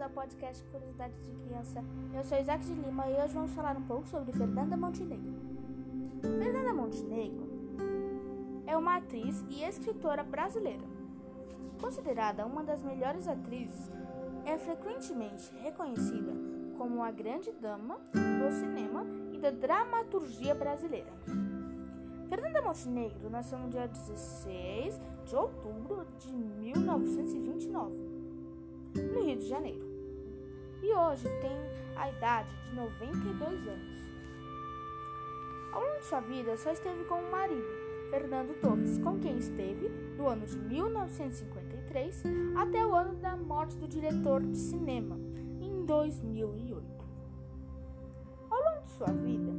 bem-vindos ao podcast Curiosidade de Criança. Eu sou Isaac de Lima e hoje vamos falar um pouco sobre Fernanda Montenegro. Fernanda Montenegro é uma atriz e escritora brasileira. Considerada uma das melhores atrizes, é frequentemente reconhecida como a grande dama do cinema e da dramaturgia brasileira. Fernanda Montenegro nasceu no dia 16 de outubro de 1929, no Rio de Janeiro, e hoje tem a idade de 92 anos. Ao longo de sua vida, só esteve com o marido, Fernando Torres, com quem esteve do ano de 1953 até o ano da morte do diretor de cinema, em 2008. Ao longo de sua vida,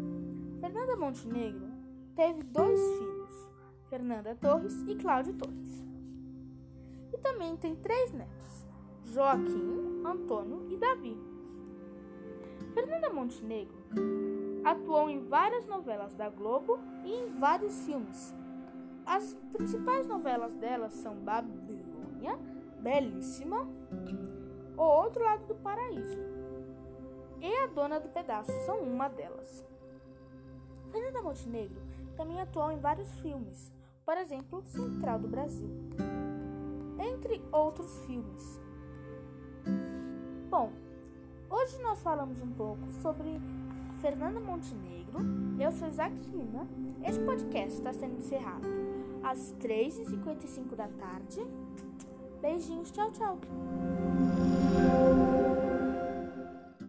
Fernanda Montenegro teve dois filhos, Fernanda Torres e Cláudio Torres. E também tem três netos, Joaquim, Antônio e Davi. Fernanda Montenegro atuou em várias novelas da Globo e em vários filmes. As principais novelas dela são Babilônia, Belíssima, O Outro Lado do Paraíso e A Dona do Pedaço são uma delas. Fernanda Montenegro também atuou em vários filmes, por exemplo, Central do Brasil, entre outros filmes. Bom, hoje nós falamos um pouco sobre Fernanda Montenegro. Eu sou Isaac Lima. Este podcast está sendo encerrado às 3h55 da tarde. Beijinhos, tchau, tchau.